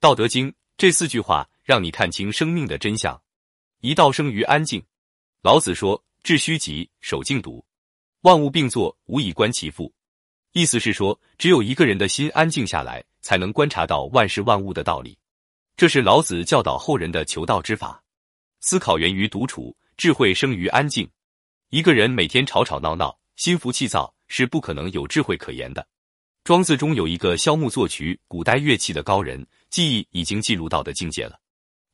道德经这四句话让你看清生命的真相。一道生于安静。老子说：“致虚极，守静笃，万物并作，无以观其复。”意思是说，只有一个人的心安静下来，才能观察到万事万物的道理。这是老子教导后人的求道之法。思考源于独处，智慧生于安静。一个人每天吵吵闹闹，心浮气躁，是不可能有智慧可言的。庄子中有一个萧木作曲古代乐器的高人。记忆已经进入到的境界了，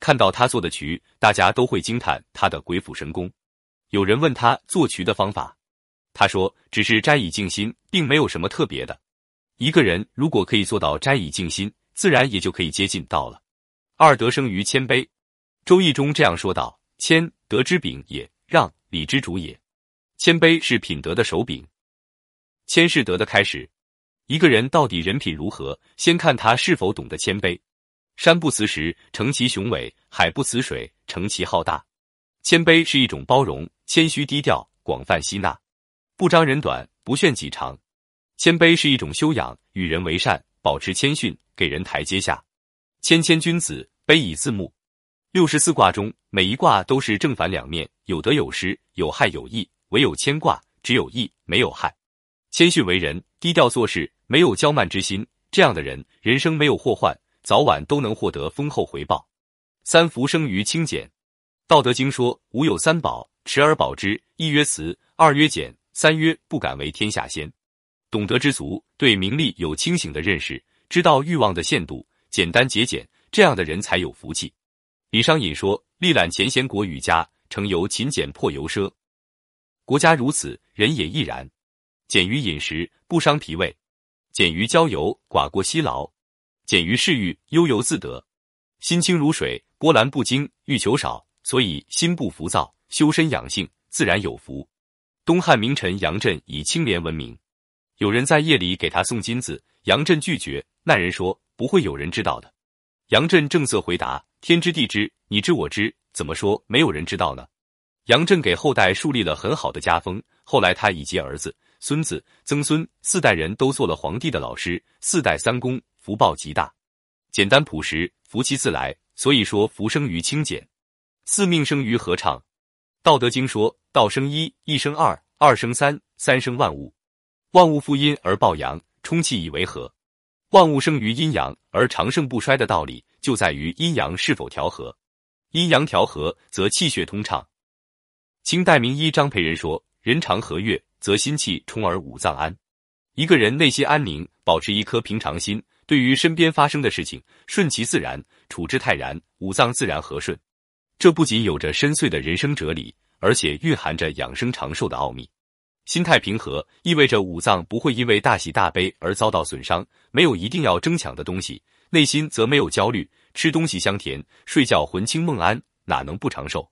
看到他做的曲，大家都会惊叹他的鬼斧神工。有人问他做曲的方法，他说只是斋以静心，并没有什么特别的。一个人如果可以做到斋以静心，自然也就可以接近道了。二德生于谦卑，《周易》中这样说道：“谦，德之秉也；让，礼之主也。”谦卑是品德的手柄，谦是德的开始。一个人到底人品如何，先看他是否懂得谦卑。山不辞石，成其雄伟；海不辞水，成其浩大。谦卑是一种包容，谦虚低调，广泛吸纳，不张人短，不炫己长。谦卑是一种修养，与人为善，保持谦逊，给人台阶下。谦谦君子，卑以自牧。六十四卦中，每一卦都是正反两面，有得有失，有害有益。唯有谦卦，只有益，没有害。谦逊为人，低调做事，没有骄慢之心，这样的人，人生没有祸患。早晚都能获得丰厚回报。三福生于清简，《道德经》说：“吾有三宝，持而保之。一曰慈，二曰俭，三曰不敢为天下先。”懂得知足，对名利有清醒的认识，知道欲望的限度，简单节俭，这样的人才有福气。李商隐说：“历览前贤国与家，成由勤俭破由奢。国家如此，人也亦然。俭于饮食，不伤脾胃；俭于交游，寡过辛劳。”简于嗜欲，悠游自得，心清如水，波澜不惊，欲求少，所以心不浮躁，修身养性，自然有福。东汉名臣杨震以清廉闻名，有人在夜里给他送金子，杨震拒绝，那人说不会有人知道的。杨震正色回答：天知地知，你知我知，怎么说没有人知道呢？杨震给后代树立了很好的家风，后来他以及儿子、孙子、曾孙四代人都做了皇帝的老师，四代三公。福报极大，简单朴实，福气自来。所以说，福生于清简，四命生于合唱。道德经说：“道生一，一生二，二生三，三生万物。万物负阴而抱阳，充气以为和。万物生于阴阳，而长盛不衰的道理就在于阴阳是否调和。阴阳调和，则气血通畅。”清代名医张培仁说：“人常和悦，则心气充而五脏安。一个人内心安宁，保持一颗平常心。”对于身边发生的事情，顺其自然，处之泰然，五脏自然和顺。这不仅有着深邃的人生哲理，而且蕴含着养生长寿的奥秘。心态平和，意味着五脏不会因为大喜大悲而遭到损伤，没有一定要争抢的东西，内心则没有焦虑，吃东西香甜，睡觉魂清梦安，哪能不长寿？